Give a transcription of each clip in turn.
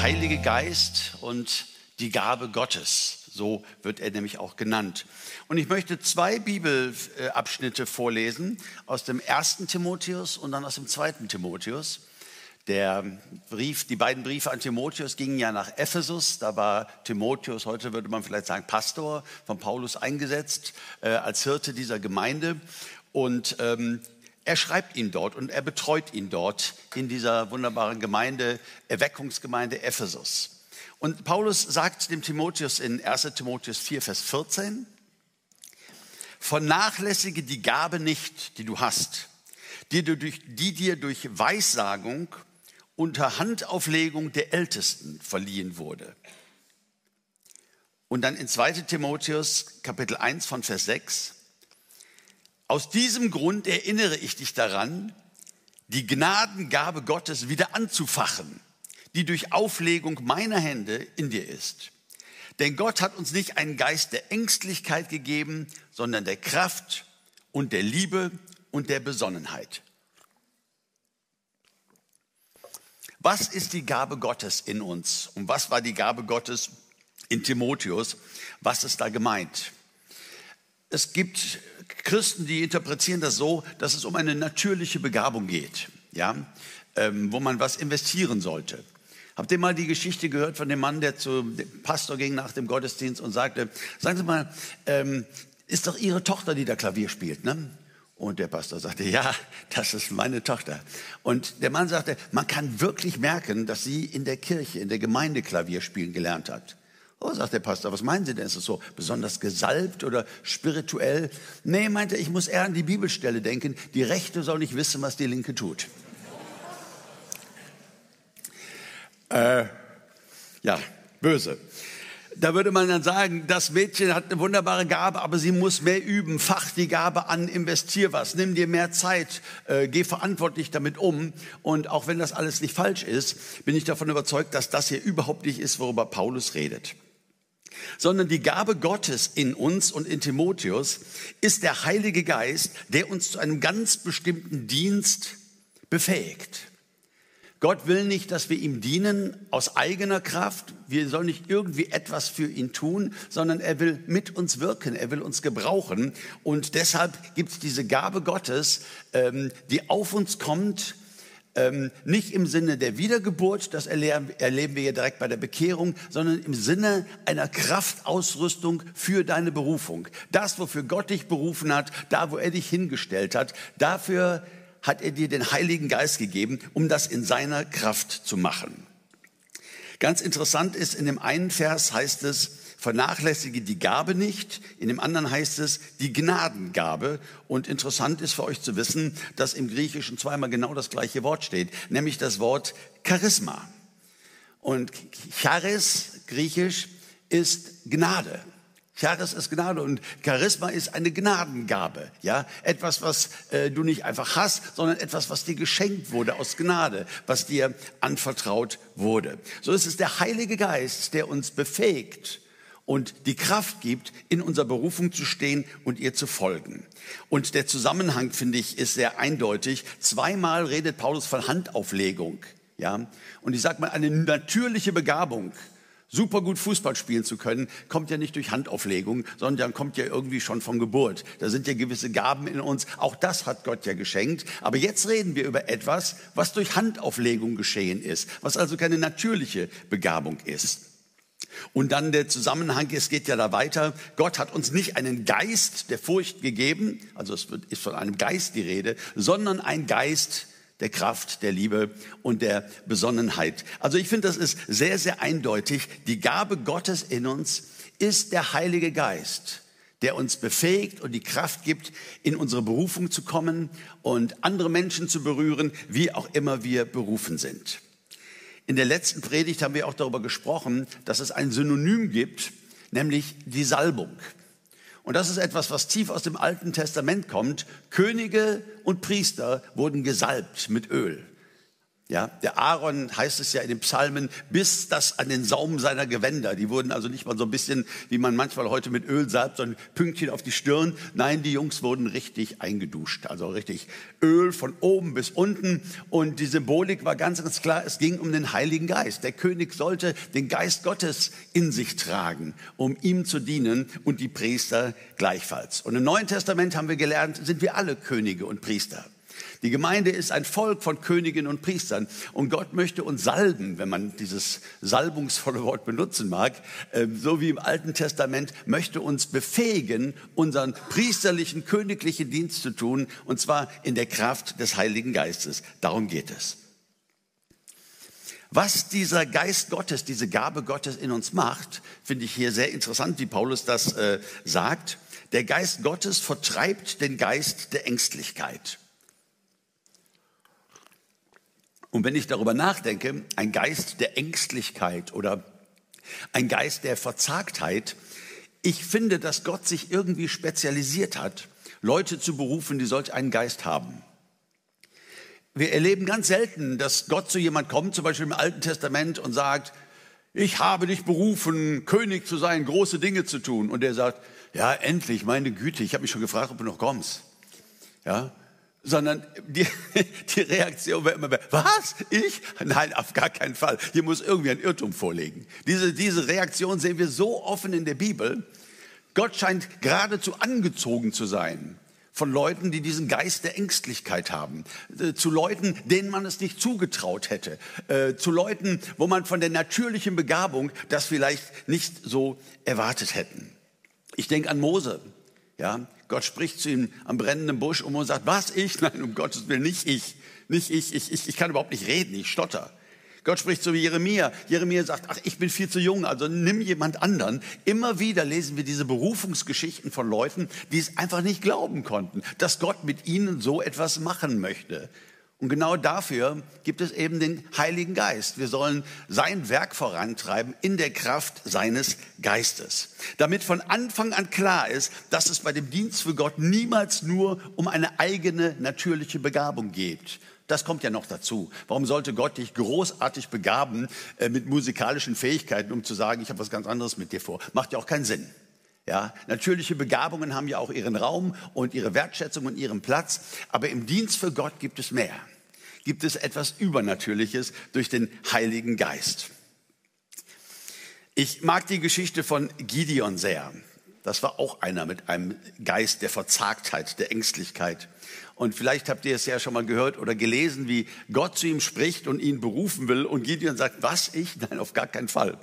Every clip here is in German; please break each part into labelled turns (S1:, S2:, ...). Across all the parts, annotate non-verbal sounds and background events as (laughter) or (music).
S1: Heilige Geist und die Gabe Gottes. So wird er nämlich auch genannt. Und ich möchte zwei Bibelabschnitte vorlesen aus dem ersten Timotheus und dann aus dem zweiten Timotheus. Der Brief, die beiden Briefe an Timotheus gingen ja nach Ephesus. Da war Timotheus, heute würde man vielleicht sagen Pastor, von Paulus eingesetzt äh, als Hirte dieser Gemeinde. Und ähm, er schreibt ihn dort und er betreut ihn dort in dieser wunderbaren Gemeinde, Erweckungsgemeinde Ephesus. Und Paulus sagt dem Timotheus in 1 Timotheus 4, Vers 14, vernachlässige die Gabe nicht, die du hast, die, du durch, die dir durch Weissagung unter Handauflegung der Ältesten verliehen wurde. Und dann in 2 Timotheus Kapitel 1 von Vers 6, aus diesem Grund erinnere ich dich daran, die Gnadengabe Gottes wieder anzufachen die durch Auflegung meiner Hände in dir ist. Denn Gott hat uns nicht einen Geist der Ängstlichkeit gegeben, sondern der Kraft und der Liebe und der Besonnenheit. Was ist die Gabe Gottes in uns? Und was war die Gabe Gottes in Timotheus? Was ist da gemeint? Es gibt Christen, die interpretieren das so, dass es um eine natürliche Begabung geht, ja, ähm, wo man was investieren sollte. Habt ihr mal die Geschichte gehört von dem Mann, der zum Pastor ging nach dem Gottesdienst und sagte, sagen Sie mal, ähm, ist doch Ihre Tochter, die da Klavier spielt, ne? Und der Pastor sagte, ja, das ist meine Tochter. Und der Mann sagte, man kann wirklich merken, dass sie in der Kirche, in der Gemeinde Klavier spielen gelernt hat. Oh, sagt der Pastor, was meinen Sie denn? Ist es so besonders gesalbt oder spirituell? Nee, meinte, ich muss eher an die Bibelstelle denken. Die Rechte soll nicht wissen, was die Linke tut. Äh, ja, böse. Da würde man dann sagen, das Mädchen hat eine wunderbare Gabe, aber sie muss mehr üben. Fach die Gabe an, investier was, nimm dir mehr Zeit, äh, geh verantwortlich damit um. Und auch wenn das alles nicht falsch ist, bin ich davon überzeugt, dass das hier überhaupt nicht ist, worüber Paulus redet. Sondern die Gabe Gottes in uns und in Timotheus ist der Heilige Geist, der uns zu einem ganz bestimmten Dienst befähigt. Gott will nicht, dass wir ihm dienen aus eigener Kraft. Wir sollen nicht irgendwie etwas für ihn tun, sondern er will mit uns wirken. Er will uns gebrauchen. Und deshalb gibt es diese Gabe Gottes, ähm, die auf uns kommt, ähm, nicht im Sinne der Wiedergeburt, das erleben wir ja direkt bei der Bekehrung, sondern im Sinne einer Kraftausrüstung für deine Berufung. Das, wofür Gott dich berufen hat, da, wo er dich hingestellt hat, dafür hat er dir den Heiligen Geist gegeben, um das in seiner Kraft zu machen. Ganz interessant ist, in dem einen Vers heißt es, vernachlässige die Gabe nicht. In dem anderen heißt es die Gnadengabe. Und interessant ist für euch zu wissen, dass im Griechischen zweimal genau das gleiche Wort steht, nämlich das Wort Charisma. Und Charis, griechisch, ist Gnade. Charis ist Gnade und Charisma ist eine Gnadengabe. Ja, etwas, was äh, du nicht einfach hast, sondern etwas, was dir geschenkt wurde aus Gnade, was dir anvertraut wurde. So ist es der Heilige Geist, der uns befähigt und die Kraft gibt, in unserer Berufung zu stehen und ihr zu folgen. Und der Zusammenhang, finde ich, ist sehr eindeutig. Zweimal redet Paulus von Handauflegung. Ja, und ich sage mal, eine natürliche Begabung super gut Fußball spielen zu können, kommt ja nicht durch Handauflegung, sondern kommt ja irgendwie schon von Geburt. Da sind ja gewisse Gaben in uns. Auch das hat Gott ja geschenkt. Aber jetzt reden wir über etwas, was durch Handauflegung geschehen ist, was also keine natürliche Begabung ist. Und dann der Zusammenhang, es geht ja da weiter. Gott hat uns nicht einen Geist der Furcht gegeben, also es ist von einem Geist die Rede, sondern ein Geist der Kraft, der Liebe und der Besonnenheit. Also ich finde, das ist sehr, sehr eindeutig. Die Gabe Gottes in uns ist der Heilige Geist, der uns befähigt und die Kraft gibt, in unsere Berufung zu kommen und andere Menschen zu berühren, wie auch immer wir berufen sind. In der letzten Predigt haben wir auch darüber gesprochen, dass es ein Synonym gibt, nämlich die Salbung. Und das ist etwas, was tief aus dem Alten Testament kommt. Könige und Priester wurden gesalbt mit Öl. Ja, der Aaron heißt es ja in den Psalmen, bis das an den Saum seiner Gewänder. Die wurden also nicht mal so ein bisschen, wie man manchmal heute mit Öl salbt, so ein Pünktchen auf die Stirn. Nein, die Jungs wurden richtig eingeduscht. Also richtig Öl von oben bis unten. Und die Symbolik war ganz, ganz klar. Es ging um den Heiligen Geist. Der König sollte den Geist Gottes in sich tragen, um ihm zu dienen und die Priester gleichfalls. Und im Neuen Testament haben wir gelernt, sind wir alle Könige und Priester. Die Gemeinde ist ein Volk von Königinnen und Priestern. Und Gott möchte uns salben, wenn man dieses salbungsvolle Wort benutzen mag. Ähm, so wie im Alten Testament möchte uns befähigen, unseren priesterlichen, königlichen Dienst zu tun. Und zwar in der Kraft des Heiligen Geistes. Darum geht es. Was dieser Geist Gottes, diese Gabe Gottes in uns macht, finde ich hier sehr interessant, wie Paulus das äh, sagt. Der Geist Gottes vertreibt den Geist der Ängstlichkeit. Und wenn ich darüber nachdenke, ein Geist der Ängstlichkeit oder ein Geist der Verzagtheit, ich finde, dass Gott sich irgendwie spezialisiert hat, Leute zu berufen, die solch einen Geist haben. Wir erleben ganz selten, dass Gott zu jemand kommt, zum Beispiel im Alten Testament, und sagt, ich habe dich berufen, König zu sein, große Dinge zu tun. Und der sagt, ja, endlich, meine Güte, ich habe mich schon gefragt, ob du noch kommst. Ja, sondern die, (laughs) die Reaktion wäre immer, was? Ich? Nein, auf gar keinen Fall. Hier muss irgendwie ein Irrtum vorliegen. Diese, diese Reaktion sehen wir so offen in der Bibel. Gott scheint geradezu angezogen zu sein von Leuten, die diesen Geist der Ängstlichkeit haben, äh, zu Leuten, denen man es nicht zugetraut hätte, äh, zu Leuten, wo man von der natürlichen Begabung das vielleicht nicht so erwartet hätten. Ich denke an Mose, ja, Gott spricht zu ihm am brennenden Busch und sagt, was ich? (laughs) Nein, um Gottes Willen, nicht ich. Nicht ich. Ich, ich, ich kann überhaupt nicht reden, ich stotter. Gott spricht zu Jeremia. Jeremia sagt, ach, ich bin viel zu jung, also nimm jemand anderen. Immer wieder lesen wir diese Berufungsgeschichten von Leuten, die es einfach nicht glauben konnten, dass Gott mit ihnen so etwas machen möchte. Und genau dafür gibt es eben den Heiligen Geist. Wir sollen sein Werk vorantreiben in der Kraft seines Geistes. Damit von Anfang an klar ist, dass es bei dem Dienst für Gott niemals nur um eine eigene natürliche Begabung geht. Das kommt ja noch dazu. Warum sollte Gott dich großartig begaben äh, mit musikalischen Fähigkeiten, um zu sagen, ich habe was ganz anderes mit dir vor? Macht ja auch keinen Sinn. Ja, natürliche Begabungen haben ja auch ihren Raum und ihre Wertschätzung und ihren Platz. Aber im Dienst für Gott gibt es mehr. Gibt es etwas Übernatürliches durch den Heiligen Geist. Ich mag die Geschichte von Gideon sehr. Das war auch einer mit einem Geist der Verzagtheit, der Ängstlichkeit. Und vielleicht habt ihr es ja schon mal gehört oder gelesen, wie Gott zu ihm spricht und ihn berufen will. Und Gideon sagt, was ich? Nein, auf gar keinen Fall.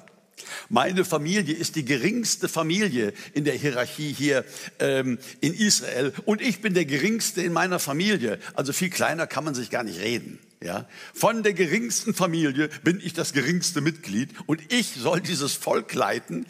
S1: Meine Familie ist die geringste Familie in der Hierarchie hier ähm, in Israel und ich bin der geringste in meiner Familie. Also viel kleiner kann man sich gar nicht reden. Ja? Von der geringsten Familie bin ich das geringste Mitglied und ich soll dieses Volk leiten.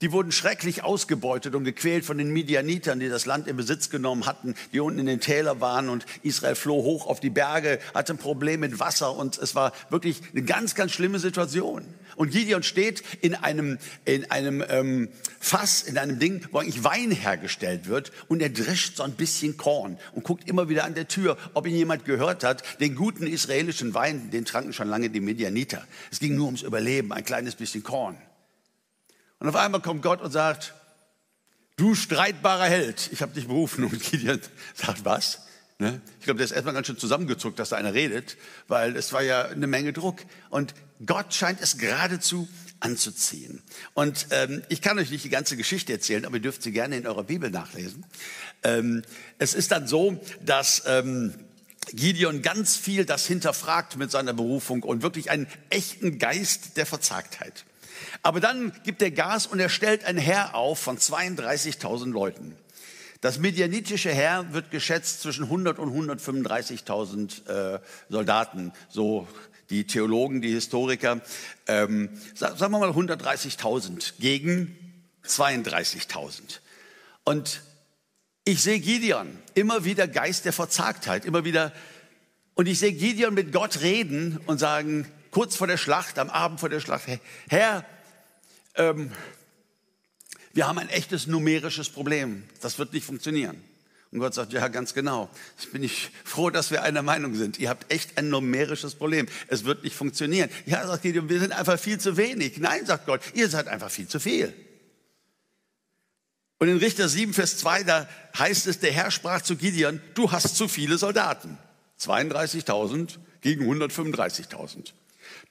S1: Die wurden schrecklich ausgebeutet und gequält von den Midianitern, die das Land in Besitz genommen hatten, die unten in den Tälern waren und Israel floh hoch auf die Berge, hatte ein Problem mit Wasser und es war wirklich eine ganz, ganz schlimme Situation. Und Gideon steht in einem, in einem ähm, Fass, in einem Ding, wo eigentlich Wein hergestellt wird und er drischt so ein bisschen Korn und guckt immer wieder an der Tür, ob ihn jemand gehört hat. Den guten israelischen Wein, den tranken schon lange die Midianiter. Es ging nur ums Überleben, ein kleines bisschen Korn. Und auf einmal kommt Gott und sagt, du streitbarer Held, ich habe dich berufen. (laughs) Und Gideon sagt, was? Ne? Ich glaube, der ist erstmal ganz schön zusammengezuckt, dass da einer redet, weil es war ja eine Menge Druck. Und Gott scheint es geradezu anzuziehen. Und ähm, ich kann euch nicht die ganze Geschichte erzählen, aber ihr dürft sie gerne in eurer Bibel nachlesen. Ähm, es ist dann so, dass ähm, Gideon ganz viel das hinterfragt mit seiner Berufung und wirklich einen echten Geist der Verzagtheit. Aber dann gibt er Gas und er stellt ein Heer auf von 32.000 Leuten. Das medianitische Heer wird geschätzt zwischen 100 und 135.000 äh, Soldaten, so die Theologen, die Historiker. Ähm, sagen wir mal 130.000 gegen 32.000. Und ich sehe Gideon immer wieder Geist der Verzagtheit, immer wieder. Und ich sehe Gideon mit Gott reden und sagen, kurz vor der Schlacht, am Abend vor der Schlacht, Herr, ähm, wir haben ein echtes numerisches Problem. Das wird nicht funktionieren. Und Gott sagt, ja, ganz genau. Ich bin ich froh, dass wir einer Meinung sind. Ihr habt echt ein numerisches Problem. Es wird nicht funktionieren. Ja, sagt Gideon, wir sind einfach viel zu wenig. Nein, sagt Gott, ihr seid einfach viel zu viel. Und in Richter 7, Vers 2, da heißt es, der Herr sprach zu Gideon, du hast zu viele Soldaten. 32.000 gegen 135.000.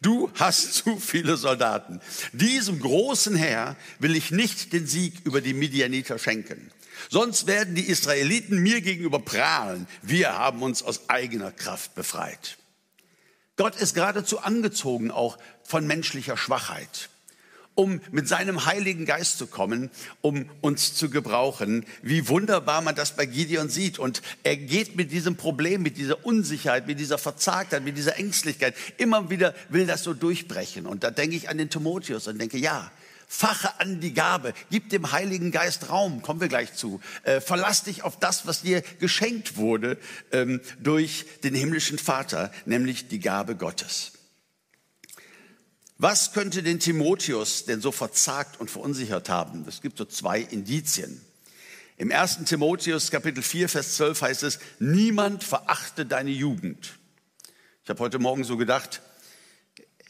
S1: Du hast zu viele Soldaten. Diesem großen Herr will ich nicht den Sieg über die Midianiter schenken. Sonst werden die Israeliten mir gegenüber prahlen. Wir haben uns aus eigener Kraft befreit. Gott ist geradezu angezogen auch von menschlicher Schwachheit um mit seinem Heiligen Geist zu kommen, um uns zu gebrauchen. Wie wunderbar man das bei Gideon sieht. Und er geht mit diesem Problem, mit dieser Unsicherheit, mit dieser Verzagtheit, mit dieser Ängstlichkeit, immer wieder will das so durchbrechen. Und da denke ich an den Timotheus und denke, ja, fache an die Gabe, gib dem Heiligen Geist Raum, kommen wir gleich zu. Äh, verlass dich auf das, was dir geschenkt wurde ähm, durch den himmlischen Vater, nämlich die Gabe Gottes. Was könnte den Timotheus denn so verzagt und verunsichert haben? Es gibt so zwei Indizien. Im 1. Timotheus Kapitel 4, Vers 12 heißt es, niemand verachte deine Jugend. Ich habe heute Morgen so gedacht,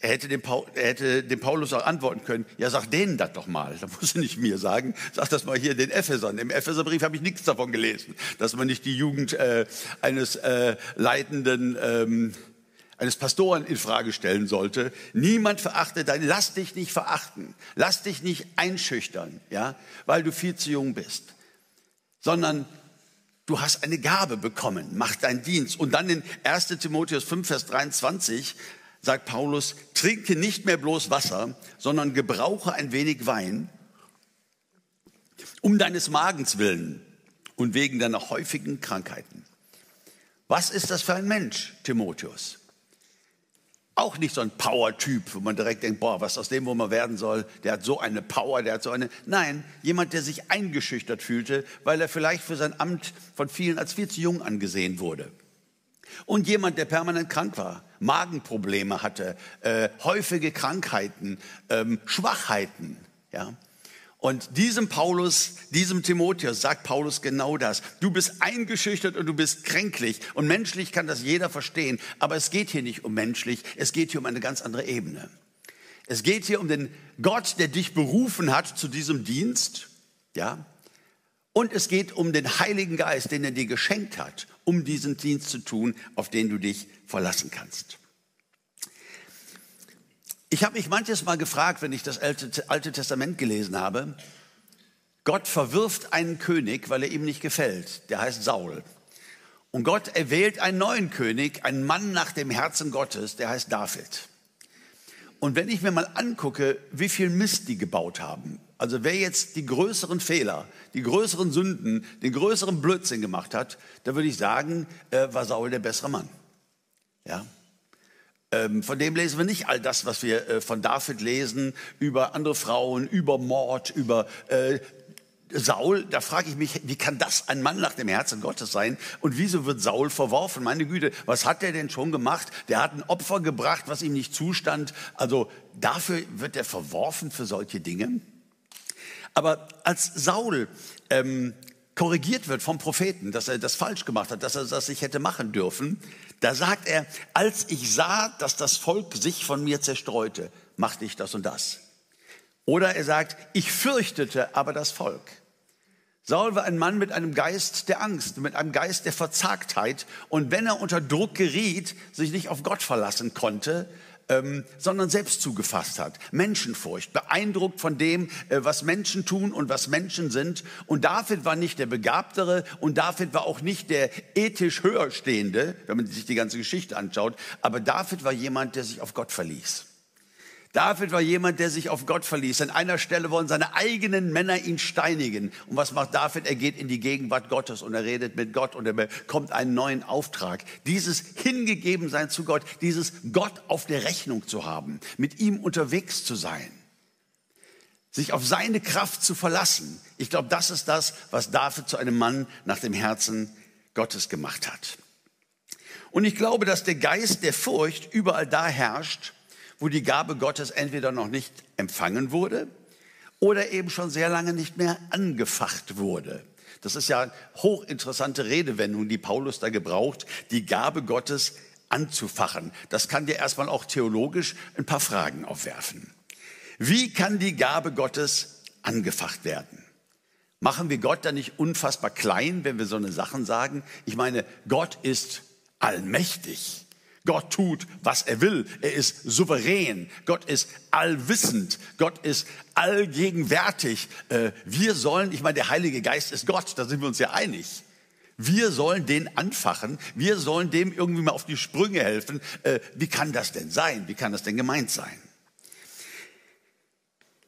S1: er hätte, dem Paul, er hätte dem Paulus auch antworten können, ja sag denen das doch mal, da muss er nicht mir sagen, sag das mal hier den Ephesern. Im Epheserbrief habe ich nichts davon gelesen, dass man nicht die Jugend äh, eines äh, leitenden ähm, eines Pastoren in Frage stellen sollte. Niemand verachtet deine, lass dich nicht verachten, lass dich nicht einschüchtern, ja, weil du viel zu jung bist, sondern du hast eine Gabe bekommen, mach deinen Dienst. Und dann in 1 Timotheus 5, Vers 23 sagt Paulus, trinke nicht mehr bloß Wasser, sondern gebrauche ein wenig Wein, um deines Magens willen und wegen deiner häufigen Krankheiten. Was ist das für ein Mensch, Timotheus? Auch nicht so ein Power-Typ, wo man direkt denkt, boah, was aus dem, wo man werden soll, der hat so eine Power, der hat so eine. Nein, jemand, der sich eingeschüchtert fühlte, weil er vielleicht für sein Amt von vielen als viel zu jung angesehen wurde. Und jemand, der permanent krank war, Magenprobleme hatte, äh, häufige Krankheiten, ähm, Schwachheiten. Ja? Und diesem Paulus, diesem Timotheus sagt Paulus genau das. Du bist eingeschüchtert und du bist kränklich. Und menschlich kann das jeder verstehen. Aber es geht hier nicht um menschlich, es geht hier um eine ganz andere Ebene. Es geht hier um den Gott, der dich berufen hat zu diesem Dienst. Ja? Und es geht um den Heiligen Geist, den er dir geschenkt hat, um diesen Dienst zu tun, auf den du dich verlassen kannst. Ich habe mich manches Mal gefragt, wenn ich das Alte Testament gelesen habe, Gott verwirft einen König, weil er ihm nicht gefällt. Der heißt Saul. Und Gott erwählt einen neuen König, einen Mann nach dem Herzen Gottes, der heißt David. Und wenn ich mir mal angucke, wie viel Mist die gebaut haben, also wer jetzt die größeren Fehler, die größeren Sünden, den größeren Blödsinn gemacht hat, da würde ich sagen, äh, war Saul der bessere Mann. Ja, von dem lesen wir nicht all das, was wir äh, von David lesen, über andere Frauen, über Mord, über äh, Saul, da frage ich mich, wie kann das ein Mann nach dem Herzen Gottes sein? Und wieso wird Saul verworfen? Meine Güte, was hat er denn schon gemacht? Der hat ein Opfer gebracht, was ihm nicht zustand. Also dafür wird er verworfen für solche Dinge. Aber als Saul ähm, korrigiert wird vom Propheten, dass er das falsch gemacht hat, dass er das nicht hätte machen dürfen, da sagt er, als ich sah, dass das Volk sich von mir zerstreute, machte ich das und das. Oder er sagt, ich fürchtete aber das Volk. Saul war ein Mann mit einem Geist der Angst, mit einem Geist der Verzagtheit. Und wenn er unter Druck geriet, sich nicht auf Gott verlassen konnte, ähm, sondern selbst zugefasst hat. Menschenfurcht, beeindruckt von dem, äh, was Menschen tun und was Menschen sind. Und David war nicht der Begabtere und David war auch nicht der ethisch höherstehende, wenn man sich die ganze Geschichte anschaut. Aber David war jemand, der sich auf Gott verließ. David war jemand, der sich auf Gott verließ. An einer Stelle wollen seine eigenen Männer ihn steinigen. Und was macht David? Er geht in die Gegenwart Gottes und er redet mit Gott und er bekommt einen neuen Auftrag. Dieses Hingegebensein zu Gott, dieses Gott auf der Rechnung zu haben, mit ihm unterwegs zu sein, sich auf seine Kraft zu verlassen. Ich glaube, das ist das, was David zu einem Mann nach dem Herzen Gottes gemacht hat. Und ich glaube, dass der Geist der Furcht überall da herrscht, wo die Gabe Gottes entweder noch nicht empfangen wurde oder eben schon sehr lange nicht mehr angefacht wurde. Das ist ja hochinteressante Redewendung, die Paulus da gebraucht, die Gabe Gottes anzufachen. Das kann dir erstmal auch theologisch ein paar Fragen aufwerfen. Wie kann die Gabe Gottes angefacht werden? Machen wir Gott da nicht unfassbar klein, wenn wir so eine Sachen sagen? Ich meine, Gott ist allmächtig. Gott tut, was er will. Er ist souverän. Gott ist allwissend. Gott ist allgegenwärtig. Äh, wir sollen, ich meine, der Heilige Geist ist Gott, da sind wir uns ja einig. Wir sollen den anfachen. Wir sollen dem irgendwie mal auf die Sprünge helfen. Äh, wie kann das denn sein? Wie kann das denn gemeint sein?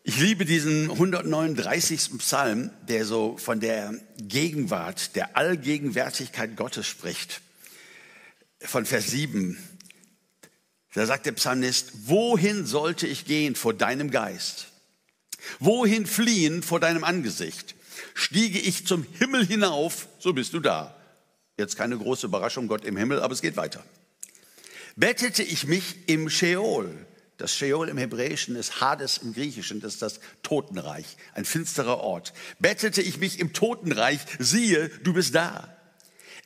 S1: Ich liebe diesen 139. Psalm, der so von der Gegenwart, der Allgegenwärtigkeit Gottes spricht. Von Vers 7. Da sagt der Psalmist, wohin sollte ich gehen vor deinem Geist? Wohin fliehen vor deinem Angesicht? Stiege ich zum Himmel hinauf, so bist du da. Jetzt keine große Überraschung, Gott im Himmel, aber es geht weiter. Bettete ich mich im Sheol, das Sheol im Hebräischen ist Hades im Griechischen, das ist das Totenreich, ein finsterer Ort. Bettete ich mich im Totenreich, siehe, du bist da.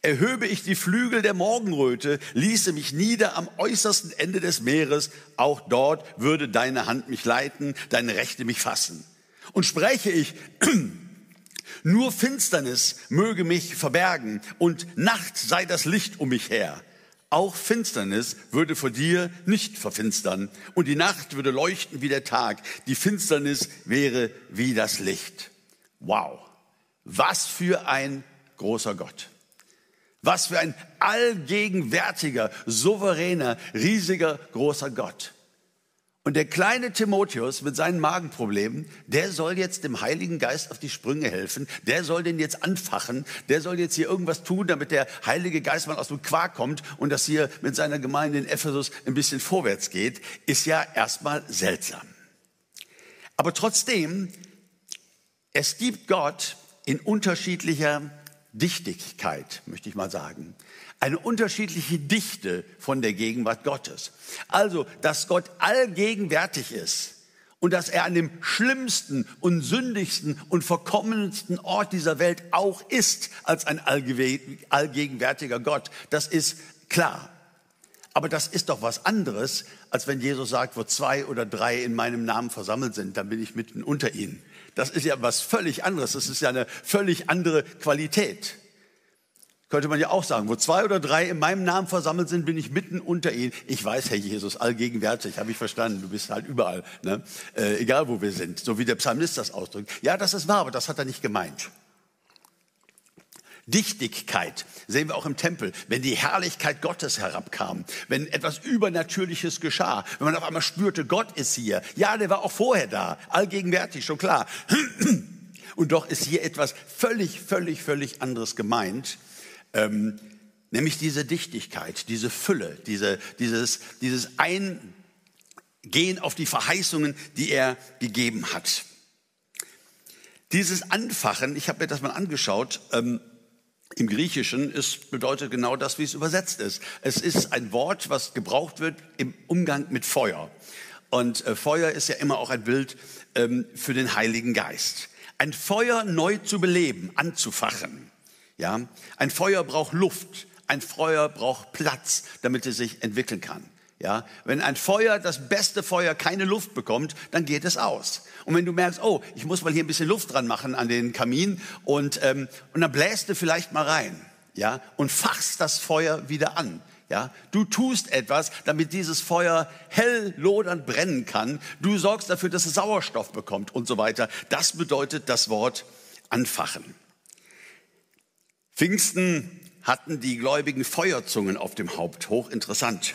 S1: Erhöbe ich die Flügel der Morgenröte, ließe mich nieder am äußersten Ende des Meeres, auch dort würde deine Hand mich leiten, deine Rechte mich fassen. Und spreche ich, (clears throat) nur Finsternis möge mich verbergen und Nacht sei das Licht um mich her auch Finsternis würde vor dir nicht verfinstern und die Nacht würde leuchten wie der Tag. Die Finsternis wäre wie das Licht. Wow, was für ein großer Gott. Was für ein allgegenwärtiger, souveräner, riesiger, großer Gott. Und der kleine Timotheus mit seinen Magenproblemen, der soll jetzt dem Heiligen Geist auf die Sprünge helfen. Der soll den jetzt anfachen. Der soll jetzt hier irgendwas tun, damit der Heilige Geist mal aus dem Quark kommt und dass hier mit seiner Gemeinde in Ephesus ein bisschen vorwärts geht. Ist ja erstmal seltsam. Aber trotzdem, es gibt Gott in unterschiedlicher Dichtigkeit, möchte ich mal sagen eine unterschiedliche Dichte von der Gegenwart Gottes. Also, dass Gott allgegenwärtig ist und dass er an dem schlimmsten und sündigsten und verkommensten Ort dieser Welt auch ist als ein allgegenwärtiger Gott, das ist klar. Aber das ist doch was anderes, als wenn Jesus sagt, wo zwei oder drei in meinem Namen versammelt sind, dann bin ich mitten unter ihnen. Das ist ja was völlig anderes. Das ist ja eine völlig andere Qualität. Könnte man ja auch sagen, wo zwei oder drei in meinem Namen versammelt sind, bin ich mitten unter ihnen. Ich weiß, Herr Jesus, allgegenwärtig, habe ich verstanden. Du bist halt überall, ne? äh, egal wo wir sind, so wie der Psalmist das ausdrückt. Ja, das ist wahr, aber das hat er nicht gemeint. Dichtigkeit sehen wir auch im Tempel, wenn die Herrlichkeit Gottes herabkam, wenn etwas Übernatürliches geschah, wenn man auf einmal spürte, Gott ist hier. Ja, der war auch vorher da, allgegenwärtig, schon klar. (clears throat) Und doch ist hier etwas völlig, völlig, völlig anderes gemeint. Ähm, nämlich diese Dichtigkeit, diese Fülle, diese, dieses, dieses Eingehen auf die Verheißungen, die er gegeben hat. Dieses Anfachen, ich habe mir das mal angeschaut, ähm, im Griechischen ist, bedeutet genau das, wie es übersetzt ist. Es ist ein Wort, was gebraucht wird im Umgang mit Feuer. Und äh, Feuer ist ja immer auch ein Bild ähm, für den Heiligen Geist. Ein Feuer neu zu beleben, anzufachen. Ja, ein Feuer braucht Luft, ein Feuer braucht Platz, damit es sich entwickeln kann. Ja, wenn ein Feuer, das beste Feuer, keine Luft bekommt, dann geht es aus. Und wenn du merkst, oh, ich muss mal hier ein bisschen Luft dran machen an den Kamin und, ähm, und dann bläst du vielleicht mal rein, ja, und fachst das Feuer wieder an. Ja, du tust etwas, damit dieses Feuer hell lodernd brennen kann. Du sorgst dafür, dass es Sauerstoff bekommt und so weiter. Das bedeutet das Wort anfachen. Pfingsten hatten die Gläubigen Feuerzungen auf dem Haupt. Hochinteressant.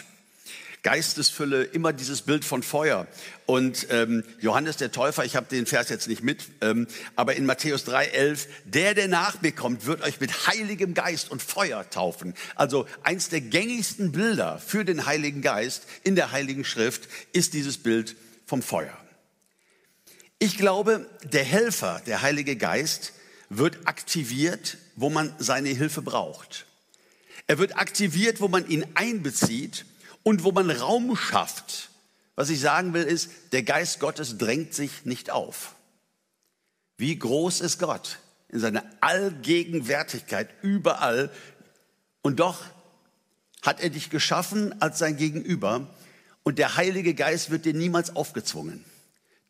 S1: Geistesfülle, immer dieses Bild von Feuer. Und ähm, Johannes der Täufer, ich habe den Vers jetzt nicht mit, ähm, aber in Matthäus 3,11, der, der nach mir kommt, wird euch mit heiligem Geist und Feuer taufen. Also eins der gängigsten Bilder für den Heiligen Geist in der Heiligen Schrift ist dieses Bild vom Feuer. Ich glaube, der Helfer, der Heilige Geist, wird aktiviert, wo man seine Hilfe braucht. Er wird aktiviert, wo man ihn einbezieht und wo man Raum schafft. Was ich sagen will, ist, der Geist Gottes drängt sich nicht auf. Wie groß ist Gott? in seiner Allgegenwärtigkeit, überall. Und doch hat er dich geschaffen als sein Gegenüber. Und der Heilige Geist wird dir niemals aufgezwungen.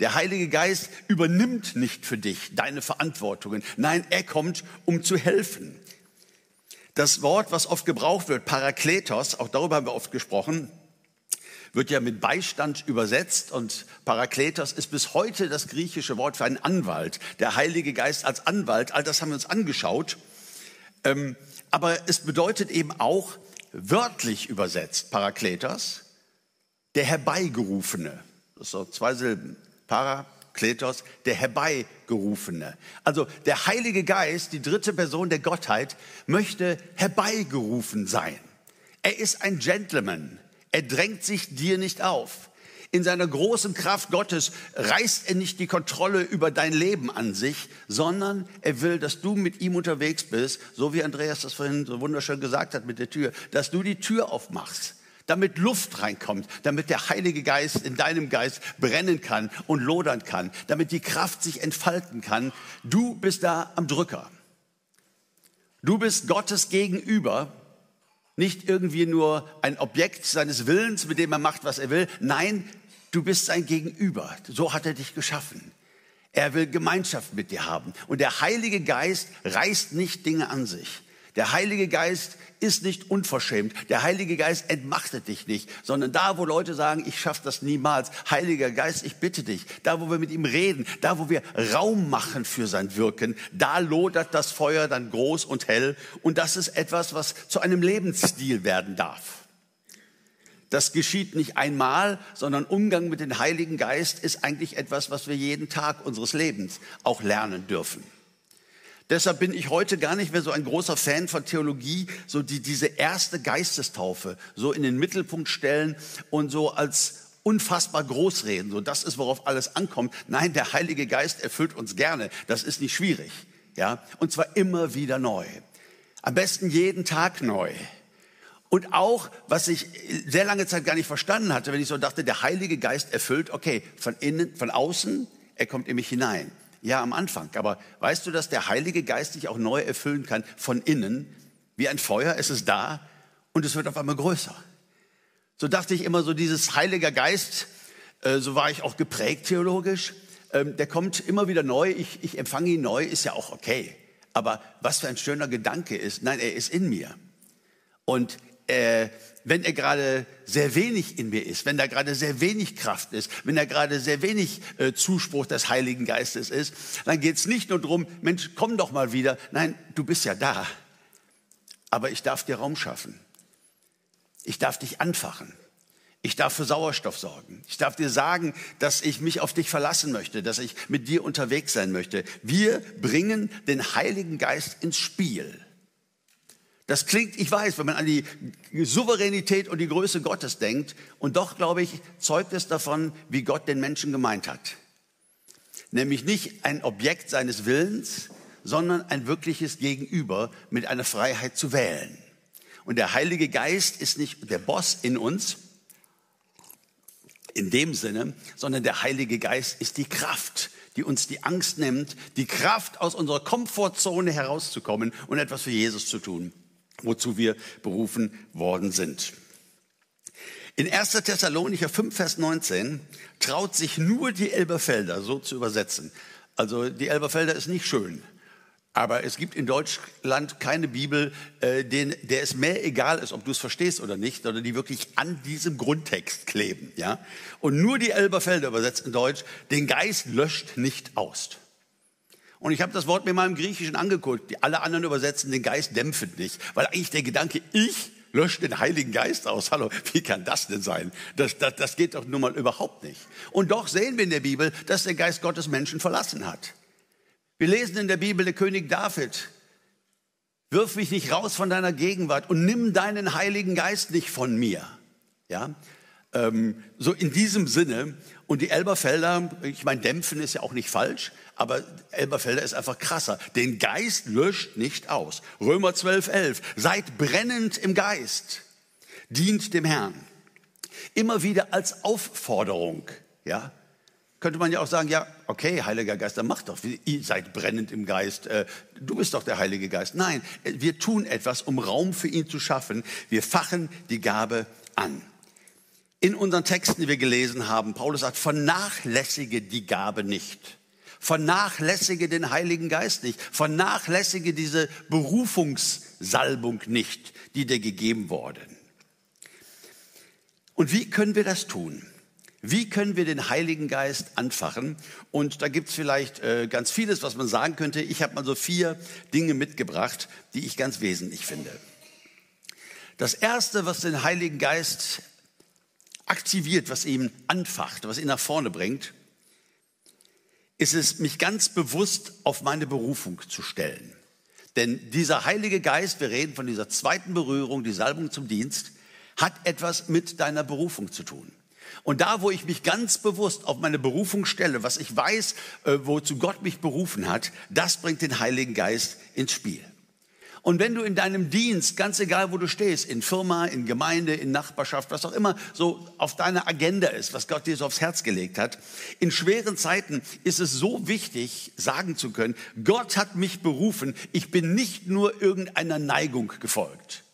S1: Der Heilige Geist übernimmt nicht für dich deine Verantwortungen. Nein, er kommt, um zu helfen. Das Wort, was oft gebraucht wird, Parakletos, auch darüber haben wir oft gesprochen, wird ja mit Beistand übersetzt und Parakletos ist bis heute das griechische Wort für einen Anwalt. Der Heilige Geist als Anwalt, all das haben wir uns angeschaut. Ähm, aber es bedeutet eben auch, wörtlich übersetzt, Parakletos, der Herbeigerufene. Das sind so zwei Silben. Parakletos, der Herbeigerufene. Also der Heilige Geist, die dritte Person der Gottheit, möchte herbeigerufen sein. Er ist ein Gentleman. Er drängt sich dir nicht auf. In seiner großen Kraft Gottes reißt er nicht die Kontrolle über dein Leben an sich, sondern er will, dass du mit ihm unterwegs bist, so wie Andreas das vorhin so wunderschön gesagt hat mit der Tür, dass du die Tür aufmachst, damit Luft reinkommt, damit der Heilige Geist in deinem Geist brennen kann und lodern kann, damit die Kraft sich entfalten kann. Du bist da am Drücker. Du bist Gottes Gegenüber nicht irgendwie nur ein Objekt seines Willens, mit dem er macht, was er will. Nein, du bist sein Gegenüber. So hat er dich geschaffen. Er will Gemeinschaft mit dir haben. Und der Heilige Geist reißt nicht Dinge an sich. Der Heilige Geist ist nicht unverschämt. Der Heilige Geist entmachtet dich nicht, sondern da, wo Leute sagen, ich schaffe das niemals. Heiliger Geist, ich bitte dich. Da, wo wir mit ihm reden, da, wo wir Raum machen für sein Wirken, da lodert das Feuer dann groß und hell. Und das ist etwas, was zu einem Lebensstil werden darf. Das geschieht nicht einmal, sondern Umgang mit dem Heiligen Geist ist eigentlich etwas, was wir jeden Tag unseres Lebens auch lernen dürfen. Deshalb bin ich heute gar nicht mehr so ein großer Fan von Theologie, so die diese erste Geistestaufe so in den Mittelpunkt stellen und so als unfassbar groß reden. So, das ist, worauf alles ankommt. Nein, der Heilige Geist erfüllt uns gerne. Das ist nicht schwierig. Ja, und zwar immer wieder neu. Am besten jeden Tag neu. Und auch, was ich sehr lange Zeit gar nicht verstanden hatte, wenn ich so dachte, der Heilige Geist erfüllt, okay, von innen, von außen, er kommt in mich hinein. Ja, am Anfang. Aber weißt du, dass der Heilige Geist dich auch neu erfüllen kann von innen? Wie ein Feuer, es ist da und es wird auf einmal größer. So dachte ich immer so, dieses Heiliger Geist, äh, so war ich auch geprägt theologisch, ähm, der kommt immer wieder neu, ich, ich empfange ihn neu, ist ja auch okay. Aber was für ein schöner Gedanke ist, nein, er ist in mir. Und äh, wenn er gerade sehr wenig in mir ist, wenn da gerade sehr wenig Kraft ist, wenn da gerade sehr wenig äh, Zuspruch des Heiligen Geistes ist, dann geht es nicht nur darum, Mensch, komm doch mal wieder. Nein, du bist ja da. Aber ich darf dir Raum schaffen. Ich darf dich anfachen. Ich darf für Sauerstoff sorgen. Ich darf dir sagen, dass ich mich auf dich verlassen möchte, dass ich mit dir unterwegs sein möchte. Wir bringen den Heiligen Geist ins Spiel. Das klingt, ich weiß, wenn man an die Souveränität und die Größe Gottes denkt, und doch, glaube ich, zeugt es davon, wie Gott den Menschen gemeint hat. Nämlich nicht ein Objekt seines Willens, sondern ein wirkliches Gegenüber mit einer Freiheit zu wählen. Und der Heilige Geist ist nicht der Boss in uns, in dem Sinne, sondern der Heilige Geist ist die Kraft, die uns die Angst nimmt, die Kraft aus unserer Komfortzone herauszukommen und etwas für Jesus zu tun wozu wir berufen worden sind. In 1. Thessalonicher 5, Vers 19 traut sich nur die Elberfelder so zu übersetzen. Also die Elberfelder ist nicht schön, aber es gibt in Deutschland keine Bibel, äh, den, der es mehr egal ist, ob du es verstehst oder nicht, sondern die wirklich an diesem Grundtext kleben. Ja? Und nur die Elberfelder übersetzt in Deutsch, den Geist löscht nicht aus. Und ich habe das Wort mir mal im Griechischen angeguckt. Die, alle anderen übersetzen den Geist dämpfend nicht, weil eigentlich der Gedanke, ich lösche den Heiligen Geist aus. Hallo, wie kann das denn sein? Das, das, das geht doch nun mal überhaupt nicht. Und doch sehen wir in der Bibel, dass der Geist Gottes Menschen verlassen hat. Wir lesen in der Bibel, der König David, wirf mich nicht raus von deiner Gegenwart und nimm deinen Heiligen Geist nicht von mir. Ja, ähm, so in diesem Sinne. Und die Elberfelder, ich meine, dämpfen ist ja auch nicht falsch, aber Elberfelder ist einfach krasser. Den Geist löscht nicht aus. Römer 12, 11. Seid brennend im Geist. Dient dem Herrn. Immer wieder als Aufforderung, ja. könnte man ja auch sagen, ja, okay, Heiliger Geist, dann mach doch, ihr seid brennend im Geist, äh, du bist doch der Heilige Geist. Nein, wir tun etwas, um Raum für ihn zu schaffen. Wir fachen die Gabe an. In unseren Texten, die wir gelesen haben, Paulus sagt, vernachlässige die Gabe nicht. Vernachlässige den Heiligen Geist nicht. Vernachlässige diese Berufungssalbung nicht, die dir gegeben wurde. Und wie können wir das tun? Wie können wir den Heiligen Geist anfachen? Und da gibt es vielleicht äh, ganz vieles, was man sagen könnte. Ich habe mal so vier Dinge mitgebracht, die ich ganz wesentlich finde. Das Erste, was den Heiligen Geist aktiviert, was ihn anfacht, was ihn nach vorne bringt, ist es, mich ganz bewusst auf meine Berufung zu stellen. Denn dieser Heilige Geist, wir reden von dieser zweiten Berührung, die Salbung zum Dienst, hat etwas mit deiner Berufung zu tun. Und da, wo ich mich ganz bewusst auf meine Berufung stelle, was ich weiß, äh, wozu Gott mich berufen hat, das bringt den Heiligen Geist ins Spiel. Und wenn du in deinem Dienst, ganz egal wo du stehst, in Firma, in Gemeinde, in Nachbarschaft, was auch immer so auf deiner Agenda ist, was Gott dir so aufs Herz gelegt hat, in schweren Zeiten ist es so wichtig, sagen zu können, Gott hat mich berufen, ich bin nicht nur irgendeiner Neigung gefolgt.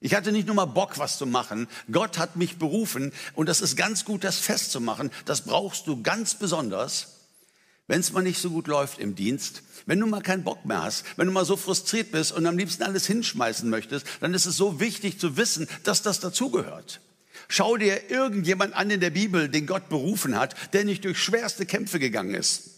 S1: Ich hatte nicht nur mal Bock, was zu machen. Gott hat mich berufen und das ist ganz gut, das festzumachen. Das brauchst du ganz besonders, wenn es mal nicht so gut läuft im Dienst. Wenn du mal keinen Bock mehr hast, wenn du mal so frustriert bist und am liebsten alles hinschmeißen möchtest, dann ist es so wichtig zu wissen, dass das dazugehört. Schau dir irgendjemand an in der Bibel, den Gott berufen hat, der nicht durch schwerste Kämpfe gegangen ist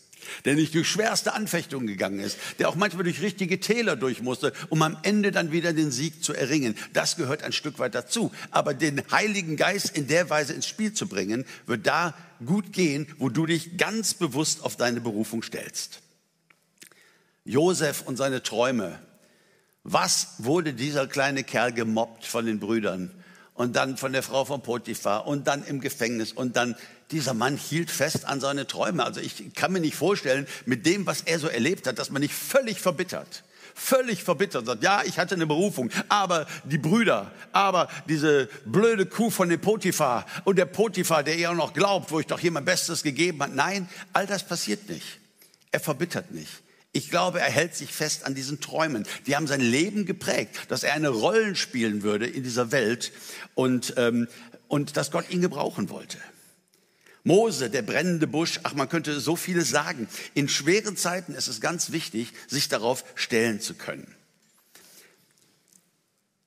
S1: der nicht durch schwerste Anfechtungen gegangen ist, der auch manchmal durch richtige Täler durch musste, um am Ende dann wieder den Sieg zu erringen. Das gehört ein Stück weit dazu. Aber den Heiligen Geist in der Weise ins Spiel zu bringen, wird da gut gehen, wo du dich ganz bewusst auf deine Berufung stellst. Josef und seine Träume. Was wurde dieser kleine Kerl gemobbt von den Brüdern? und dann von der Frau von Potiphar und dann im Gefängnis und dann dieser Mann hielt fest an seine Träume. Also ich kann mir nicht vorstellen, mit dem, was er so erlebt hat, dass man nicht völlig verbittert, völlig verbittert sagt, ja, ich hatte eine Berufung, aber die Brüder, aber diese blöde Kuh von dem Potiphar und der Potiphar, der ihr auch noch glaubt, wo ich doch hier mein Bestes gegeben habe. Nein, all das passiert nicht. Er verbittert nicht. Ich glaube, er hält sich fest an diesen Träumen. Die haben sein Leben geprägt, dass er eine Rolle spielen würde in dieser Welt und, ähm, und dass Gott ihn gebrauchen wollte. Mose, der brennende Busch, ach, man könnte so vieles sagen. In schweren Zeiten ist es ganz wichtig, sich darauf stellen zu können.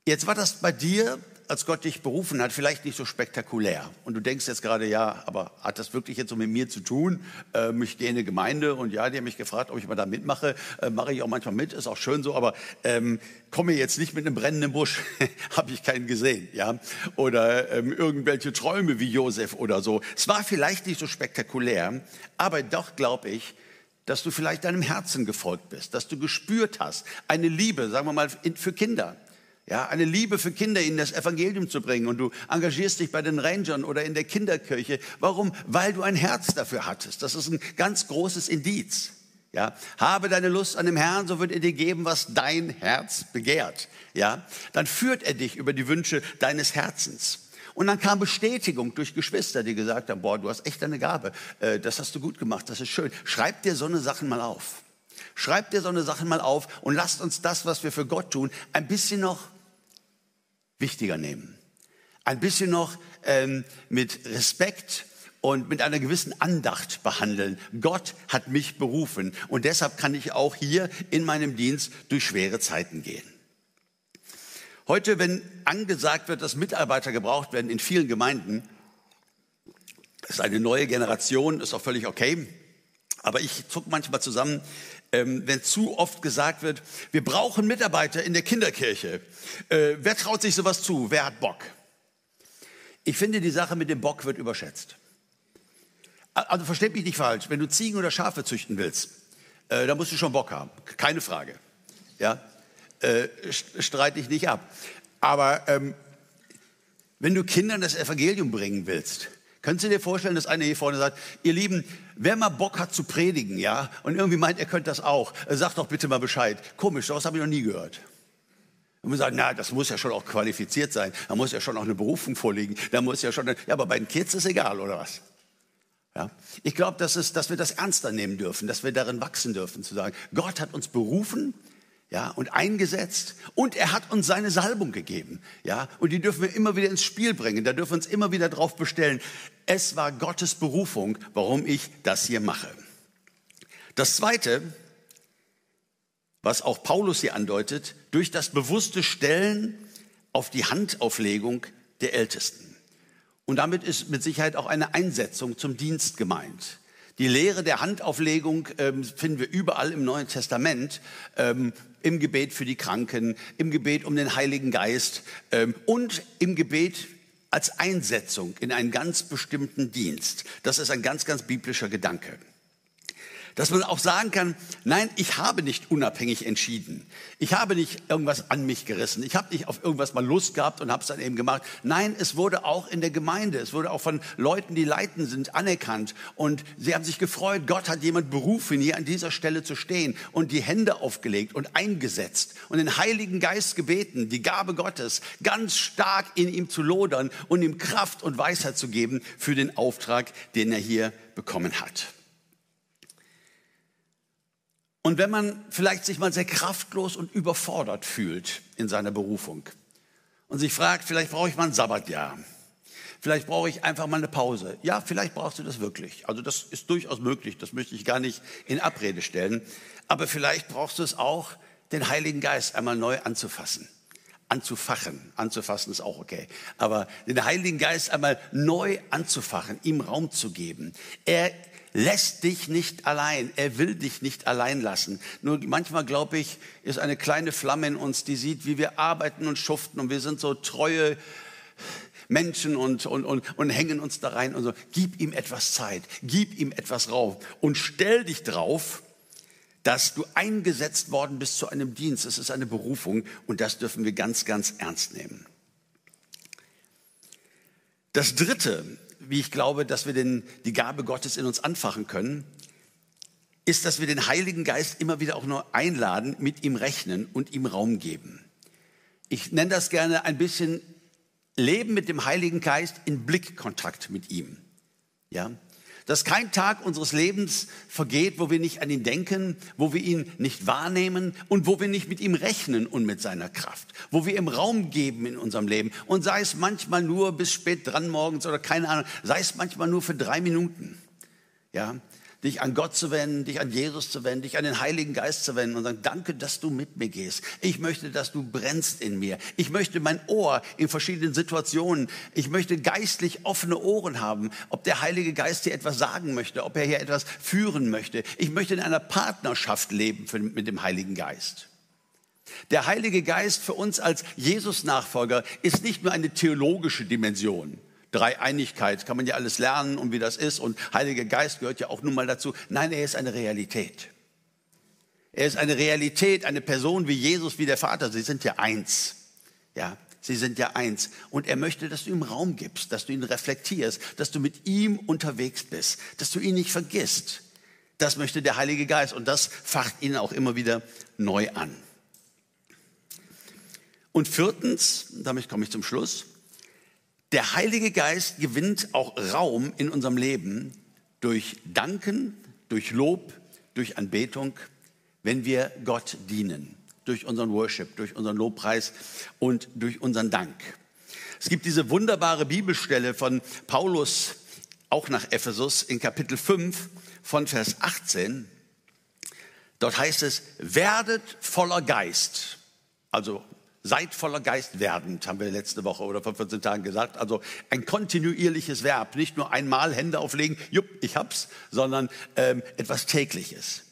S1: Jetzt war das bei dir als Gott dich berufen hat, vielleicht nicht so spektakulär. Und du denkst jetzt gerade, ja, aber hat das wirklich jetzt so mit mir zu tun? Ähm, ich gehe in eine Gemeinde und ja, die haben mich gefragt, ob ich mal da mitmache. Äh, Mache ich auch manchmal mit, ist auch schön so, aber ähm, komme jetzt nicht mit einem brennenden Busch, (laughs) habe ich keinen gesehen, ja. Oder ähm, irgendwelche Träume wie Josef oder so. Es war vielleicht nicht so spektakulär, aber doch glaube ich, dass du vielleicht deinem Herzen gefolgt bist, dass du gespürt hast, eine Liebe, sagen wir mal, für Kinder ja, eine Liebe für Kinder in das Evangelium zu bringen. Und du engagierst dich bei den Rangern oder in der Kinderkirche. Warum? Weil du ein Herz dafür hattest. Das ist ein ganz großes Indiz. Ja, habe deine Lust an dem Herrn, so wird er dir geben, was dein Herz begehrt. Ja, dann führt er dich über die Wünsche deines Herzens. Und dann kam Bestätigung durch Geschwister, die gesagt haben, boah, du hast echt eine Gabe. Äh, das hast du gut gemacht. Das ist schön. Schreib dir so eine Sachen mal auf. Schreib dir so eine Sachen mal auf und lasst uns das, was wir für Gott tun, ein bisschen noch wichtiger nehmen. Ein bisschen noch ähm, mit Respekt und mit einer gewissen Andacht behandeln. Gott hat mich berufen und deshalb kann ich auch hier in meinem Dienst durch schwere Zeiten gehen. Heute, wenn angesagt wird, dass Mitarbeiter gebraucht werden in vielen Gemeinden, ist eine neue Generation, ist auch völlig okay. Aber ich zuck manchmal zusammen, wenn zu oft gesagt wird, wir brauchen Mitarbeiter in der Kinderkirche. Äh, wer traut sich sowas zu? Wer hat Bock? Ich finde, die Sache mit dem Bock wird überschätzt. Also versteht mich nicht falsch, wenn du Ziegen oder Schafe züchten willst, äh, dann musst du schon Bock haben, keine Frage. Ja, äh, streite ich nicht ab. Aber ähm, wenn du Kindern das Evangelium bringen willst, Könntest du dir vorstellen, dass einer hier vorne sagt, ihr Lieben, wer mal Bock hat zu predigen, ja, und irgendwie meint, er könnte das auch, äh, sagt doch bitte mal Bescheid. Komisch, sowas habe ich noch nie gehört. Und wir sagen, na, das muss ja schon auch qualifiziert sein. Da muss ja schon auch eine Berufung vorliegen. Da muss ja schon, ja, aber bei den Kids ist egal, oder was? Ja? Ich glaube, dass, dass wir das ernster nehmen dürfen, dass wir darin wachsen dürfen, zu sagen, Gott hat uns berufen ja, und eingesetzt und er hat uns seine Salbung gegeben. Ja, und die dürfen wir immer wieder ins Spiel bringen, da dürfen wir uns immer wieder drauf bestellen. Es war Gottes Berufung, warum ich das hier mache. Das Zweite, was auch Paulus hier andeutet, durch das bewusste Stellen auf die Handauflegung der Ältesten. Und damit ist mit Sicherheit auch eine Einsetzung zum Dienst gemeint. Die Lehre der Handauflegung ähm, finden wir überall im Neuen Testament, ähm, im Gebet für die Kranken, im Gebet um den Heiligen Geist ähm, und im Gebet als Einsetzung in einen ganz bestimmten Dienst. Das ist ein ganz, ganz biblischer Gedanke. Dass man auch sagen kann, nein, ich habe nicht unabhängig entschieden. Ich habe nicht irgendwas an mich gerissen. Ich habe nicht auf irgendwas mal Lust gehabt und habe es dann eben gemacht. Nein, es wurde auch in der Gemeinde, es wurde auch von Leuten, die leiten sind, anerkannt. Und sie haben sich gefreut, Gott hat jemand berufen, hier an dieser Stelle zu stehen und die Hände aufgelegt und eingesetzt und den Heiligen Geist gebeten, die Gabe Gottes ganz stark in ihm zu lodern und ihm Kraft und Weisheit zu geben für den Auftrag, den er hier bekommen hat. Und wenn man vielleicht sich mal sehr kraftlos und überfordert fühlt in seiner Berufung und sich fragt, vielleicht brauche ich mal ein Sabbatjahr, vielleicht brauche ich einfach mal eine Pause. Ja, vielleicht brauchst du das wirklich. Also das ist durchaus möglich, das möchte ich gar nicht in Abrede stellen. Aber vielleicht brauchst du es auch, den Heiligen Geist einmal neu anzufassen anzufachen. Anzufassen ist auch okay. Aber den Heiligen Geist einmal neu anzufachen, ihm Raum zu geben. Er lässt dich nicht allein. Er will dich nicht allein lassen. Nur manchmal, glaube ich, ist eine kleine Flamme in uns, die sieht, wie wir arbeiten und schuften und wir sind so treue Menschen und, und, und, und hängen uns da rein und so. Gib ihm etwas Zeit, gib ihm etwas Raum und stell dich drauf, dass du eingesetzt worden bist zu einem Dienst. Es ist eine Berufung und das dürfen wir ganz, ganz ernst nehmen. Das Dritte, wie ich glaube, dass wir den, die Gabe Gottes in uns anfachen können, ist, dass wir den Heiligen Geist immer wieder auch nur einladen, mit ihm rechnen und ihm Raum geben. Ich nenne das gerne ein bisschen Leben mit dem Heiligen Geist in Blickkontakt mit ihm. Ja, dass kein Tag unseres Lebens vergeht, wo wir nicht an ihn denken, wo wir ihn nicht wahrnehmen und wo wir nicht mit ihm rechnen und mit seiner Kraft, wo wir ihm Raum geben in unserem Leben und sei es manchmal nur bis spät dran morgens oder keine Ahnung, sei es manchmal nur für drei Minuten. Ja, dich an Gott zu wenden, dich an Jesus zu wenden, dich an den Heiligen Geist zu wenden und sagen, danke, dass du mit mir gehst. Ich möchte, dass du brennst in mir. Ich möchte mein Ohr in verschiedenen Situationen, ich möchte geistlich offene Ohren haben, ob der Heilige Geist dir etwas sagen möchte, ob er hier etwas führen möchte. Ich möchte in einer Partnerschaft leben mit dem Heiligen Geist. Der Heilige Geist für uns als Jesus-Nachfolger ist nicht nur eine theologische Dimension. Dreieinigkeit kann man ja alles lernen und wie das ist und Heiliger Geist gehört ja auch nun mal dazu. Nein, er ist eine Realität. Er ist eine Realität, eine Person wie Jesus, wie der Vater. Sie sind ja eins. Ja, sie sind ja eins. Und er möchte, dass du ihm Raum gibst, dass du ihn reflektierst, dass du mit ihm unterwegs bist, dass du ihn nicht vergisst. Das möchte der Heilige Geist und das facht ihn auch immer wieder neu an. Und viertens, damit komme ich zum Schluss, der Heilige Geist gewinnt auch Raum in unserem Leben durch Danken, durch Lob, durch Anbetung, wenn wir Gott dienen, durch unseren Worship, durch unseren Lobpreis und durch unseren Dank. Es gibt diese wunderbare Bibelstelle von Paulus, auch nach Ephesus, in Kapitel 5 von Vers 18. Dort heißt es, werdet voller Geist. Also Seid voller Geist werdend, haben wir letzte Woche oder vor 14 Tagen gesagt. Also ein kontinuierliches Verb, nicht nur einmal Hände auflegen, jupp, ich hab's, sondern ähm, etwas tägliches.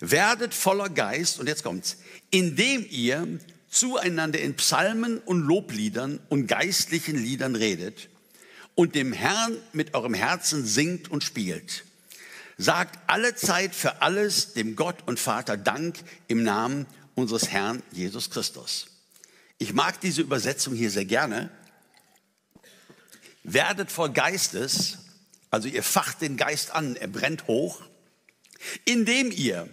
S1: Werdet voller Geist, und jetzt kommt's, indem ihr zueinander in Psalmen und Lobliedern und geistlichen Liedern redet und dem Herrn mit eurem Herzen singt und spielt. Sagt alle Zeit für alles dem Gott und Vater Dank im Namen unseres Herrn Jesus Christus. Ich mag diese Übersetzung hier sehr gerne. Werdet voll Geistes, also ihr facht den Geist an, er brennt hoch, indem ihr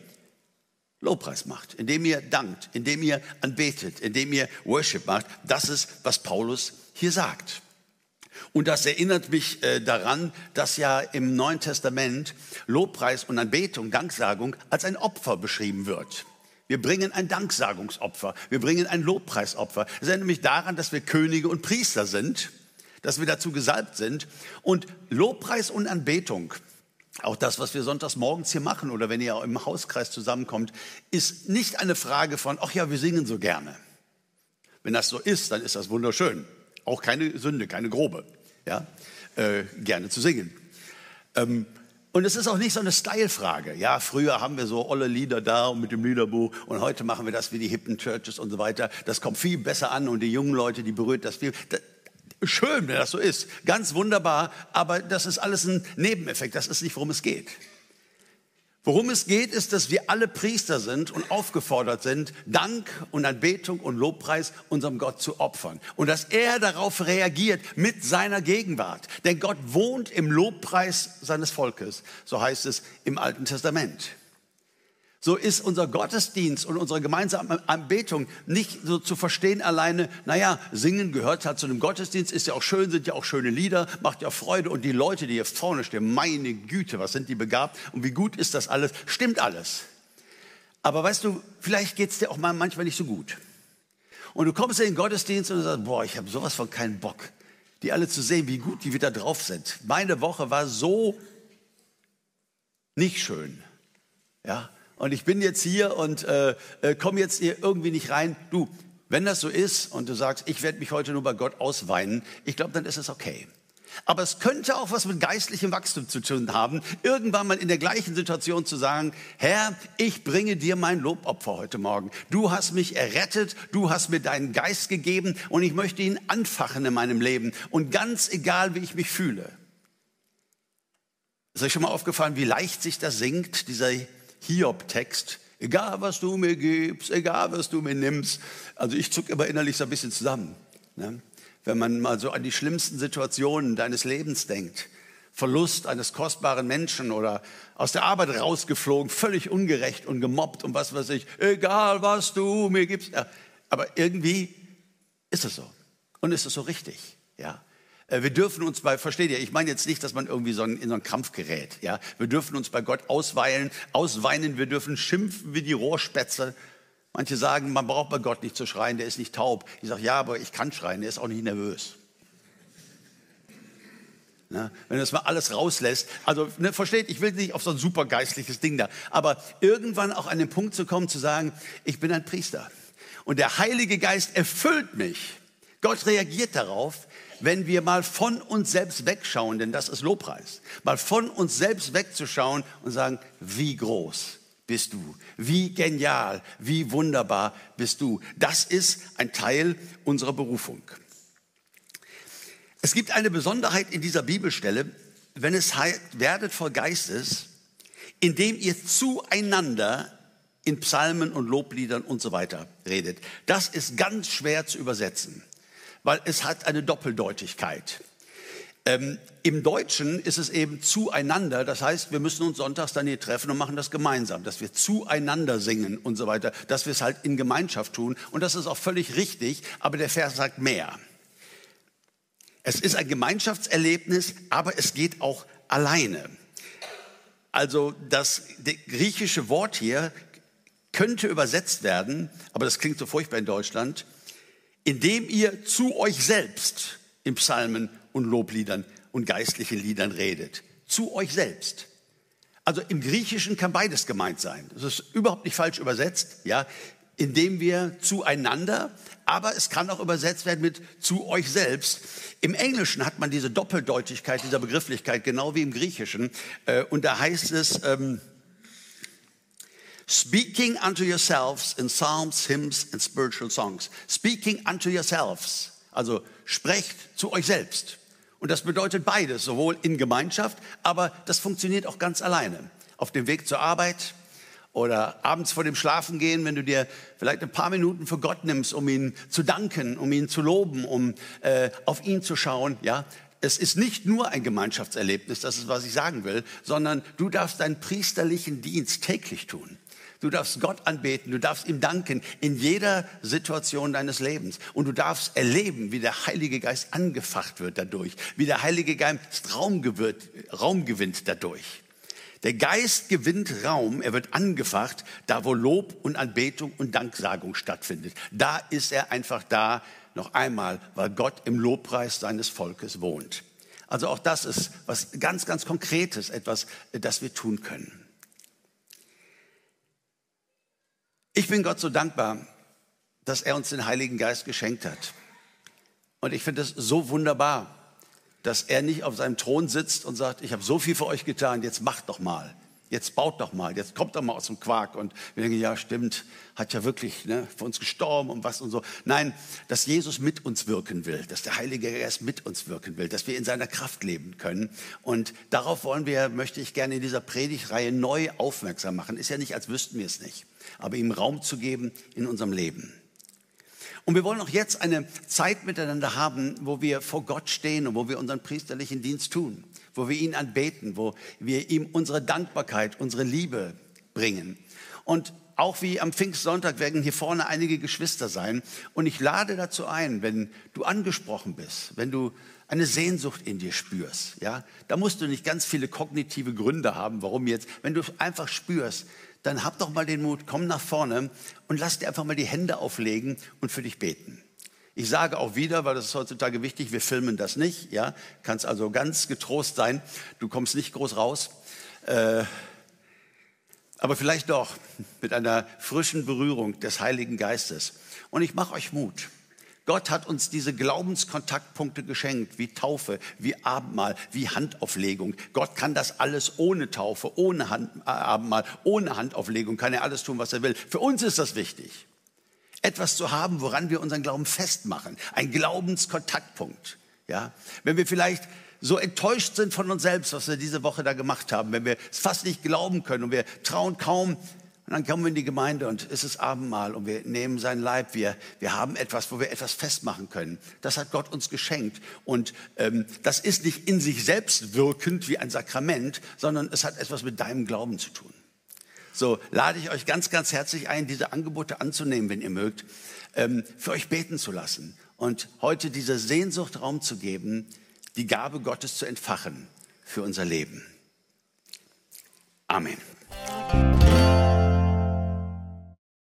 S1: Lobpreis macht, indem ihr dankt, indem ihr anbetet, indem ihr Worship macht. Das ist, was Paulus hier sagt. Und das erinnert mich äh, daran, dass ja im Neuen Testament Lobpreis und Anbetung, Danksagung als ein Opfer beschrieben wird. Wir bringen ein Danksagungsopfer, wir bringen ein Lobpreisopfer. Es erinnert mich daran, dass wir Könige und Priester sind, dass wir dazu gesalbt sind. Und Lobpreis und Anbetung, auch das, was wir sonntags morgens hier machen oder wenn ihr im Hauskreis zusammenkommt, ist nicht eine Frage von, ach ja, wir singen so gerne. Wenn das so ist, dann ist das wunderschön. Auch keine Sünde, keine grobe ja, äh, gerne zu singen. Ähm, und es ist auch nicht so eine Style-Frage. Ja, früher haben wir so olle Lieder da und mit dem Liederbuch und heute machen wir das wie die hippen Churches und so weiter. Das kommt viel besser an und die jungen Leute, die berührt das viel. Das, schön, wenn das so ist. Ganz wunderbar, aber das ist alles ein Nebeneffekt. Das ist nicht, worum es geht. Worum es geht, ist, dass wir alle Priester sind und aufgefordert sind, Dank und Anbetung und Lobpreis unserem Gott zu opfern. Und dass er darauf reagiert mit seiner Gegenwart. Denn Gott wohnt im Lobpreis seines Volkes. So heißt es im Alten Testament so ist unser Gottesdienst und unsere gemeinsame Anbetung nicht so zu verstehen alleine, naja, singen gehört halt zu einem Gottesdienst, ist ja auch schön, sind ja auch schöne Lieder, macht ja Freude und die Leute, die hier vorne stehen, meine Güte, was sind die begabt und wie gut ist das alles, stimmt alles. Aber weißt du, vielleicht geht es dir auch mal manchmal nicht so gut. Und du kommst in den Gottesdienst und sagst, boah, ich habe sowas von keinen Bock, die alle zu sehen, wie gut die wieder drauf sind. Meine Woche war so nicht schön. Ja, und ich bin jetzt hier und äh, äh, komme jetzt hier irgendwie nicht rein. Du, wenn das so ist und du sagst, ich werde mich heute nur bei Gott ausweinen, ich glaube, dann ist es okay. Aber es könnte auch was mit geistlichem Wachstum zu tun haben, irgendwann mal in der gleichen Situation zu sagen, Herr, ich bringe dir mein Lobopfer heute Morgen. Du hast mich errettet, du hast mir deinen Geist gegeben und ich möchte ihn anfachen in meinem Leben. Und ganz egal, wie ich mich fühle. Ist euch schon mal aufgefallen, wie leicht sich das singt, dieser Hiob-Text. Egal, was du mir gibst, egal, was du mir nimmst. Also ich zucke immer innerlich so ein bisschen zusammen. Ne? Wenn man mal so an die schlimmsten Situationen deines Lebens denkt. Verlust eines kostbaren Menschen oder aus der Arbeit rausgeflogen, völlig ungerecht und gemobbt und was weiß ich. Egal, was du mir gibst. Ja, aber irgendwie ist es so. Und ist es so richtig. Ja. Äh, wir dürfen uns bei, versteht ihr, ich meine jetzt nicht, dass man irgendwie so in so einen Krampf gerät. Ja? Wir dürfen uns bei Gott ausweilen, ausweinen, wir dürfen schimpfen wie die Rohrspätze. Manche sagen, man braucht bei Gott nicht zu schreien, der ist nicht taub. Ich sage, ja, aber ich kann schreien, der ist auch nicht nervös. Ne? Wenn das mal alles rauslässt. Also, ne, versteht, ich will nicht auf so ein super geistliches Ding da. Aber irgendwann auch an den Punkt zu kommen, zu sagen, ich bin ein Priester. Und der Heilige Geist erfüllt mich. Gott reagiert darauf wenn wir mal von uns selbst wegschauen, denn das ist Lobpreis, mal von uns selbst wegzuschauen und sagen, wie groß bist du, wie genial, wie wunderbar bist du. Das ist ein Teil unserer Berufung. Es gibt eine Besonderheit in dieser Bibelstelle, wenn es heißt, werdet voll Geistes, indem ihr zueinander in Psalmen und Lobliedern und so weiter redet. Das ist ganz schwer zu übersetzen weil es hat eine Doppeldeutigkeit. Ähm, Im Deutschen ist es eben zueinander, das heißt, wir müssen uns sonntags dann hier treffen und machen das gemeinsam, dass wir zueinander singen und so weiter, dass wir es halt in Gemeinschaft tun. Und das ist auch völlig richtig, aber der Vers sagt mehr. Es ist ein Gemeinschaftserlebnis, aber es geht auch alleine. Also das griechische Wort hier könnte übersetzt werden, aber das klingt so furchtbar in Deutschland, indem ihr zu euch selbst in Psalmen und Lobliedern und geistlichen Liedern redet. Zu euch selbst. Also im Griechischen kann beides gemeint sein. Das ist überhaupt nicht falsch übersetzt, ja, indem wir zueinander, aber es kann auch übersetzt werden mit zu euch selbst. Im Englischen hat man diese Doppeldeutigkeit dieser Begrifflichkeit, genau wie im Griechischen. Äh, und da heißt es, ähm, Speaking unto yourselves in psalms, hymns and spiritual songs. Speaking unto yourselves. Also sprecht zu euch selbst. Und das bedeutet beides, sowohl in Gemeinschaft, aber das funktioniert auch ganz alleine. Auf dem Weg zur Arbeit oder abends vor dem Schlafengehen, wenn du dir vielleicht ein paar Minuten für Gott nimmst, um ihn zu danken, um ihn zu loben, um äh, auf ihn zu schauen, ja, es ist nicht nur ein Gemeinschaftserlebnis, das ist, was ich sagen will, sondern du darfst deinen priesterlichen Dienst täglich tun. Du darfst Gott anbeten, du darfst ihm danken in jeder Situation deines Lebens. Und du darfst erleben, wie der Heilige Geist angefacht wird dadurch, wie der Heilige Geist Raum, gewinnt, Raum gewinnt dadurch. Der Geist gewinnt Raum, er wird angefacht, da wo Lob und Anbetung und Danksagung stattfindet. Da ist er einfach da, noch einmal, weil Gott im Lobpreis seines Volkes wohnt. Also auch das ist was ganz, ganz Konkretes, etwas, das wir tun können. Ich bin Gott so dankbar, dass er uns den Heiligen Geist geschenkt hat. Und ich finde es so wunderbar, dass er nicht auf seinem Thron sitzt und sagt, ich habe so viel für euch getan, jetzt macht doch mal jetzt baut doch mal, jetzt kommt doch mal aus dem Quark. Und wir denken, ja, stimmt, hat ja wirklich ne, für uns gestorben und was und so. Nein, dass Jesus mit uns wirken will, dass der Heilige Geist mit uns wirken will, dass wir in seiner Kraft leben können. Und darauf wollen wir, möchte ich gerne in dieser Predigtreihe neu aufmerksam machen. Ist ja nicht, als wüssten wir es nicht, aber ihm Raum zu geben in unserem Leben. Und wir wollen auch jetzt eine Zeit miteinander haben, wo wir vor Gott stehen und wo wir unseren priesterlichen Dienst tun wo wir ihn anbeten, wo wir ihm unsere Dankbarkeit, unsere Liebe bringen. Und auch wie am Pfingstsonntag werden hier vorne einige Geschwister sein. Und ich lade dazu ein, wenn du angesprochen bist, wenn du eine Sehnsucht in dir spürst, ja, da musst du nicht ganz viele kognitive Gründe haben, warum jetzt. Wenn du einfach spürst, dann hab doch mal den Mut, komm nach vorne und lass dir einfach mal die Hände auflegen und für dich beten. Ich sage auch wieder, weil das ist heutzutage wichtig, wir filmen das nicht. Ja, kannst also ganz getrost sein. Du kommst nicht groß raus. Äh, aber vielleicht doch mit einer frischen Berührung des Heiligen Geistes. Und ich mache euch Mut. Gott hat uns diese Glaubenskontaktpunkte geschenkt, wie Taufe, wie Abendmahl, wie Handauflegung. Gott kann das alles ohne Taufe, ohne Hand, äh, Abendmahl, ohne Handauflegung, kann er alles tun, was er will. Für uns ist das wichtig etwas zu haben, woran wir unseren Glauben festmachen. Ein Glaubenskontaktpunkt. Ja? Wenn wir vielleicht so enttäuscht sind von uns selbst, was wir diese Woche da gemacht haben, wenn wir es fast nicht glauben können und wir trauen kaum, und dann kommen wir in die Gemeinde und es ist Abendmahl und wir nehmen seinen Leib. Wir, wir haben etwas, wo wir etwas festmachen können. Das hat Gott uns geschenkt. Und ähm, das ist nicht in sich selbst wirkend wie ein Sakrament, sondern es hat etwas mit deinem Glauben zu tun. So lade ich euch ganz, ganz herzlich ein, diese Angebote anzunehmen, wenn ihr mögt, ähm, für euch beten zu lassen und heute dieser Sehnsucht Raum zu geben, die Gabe Gottes zu entfachen für unser Leben. Amen.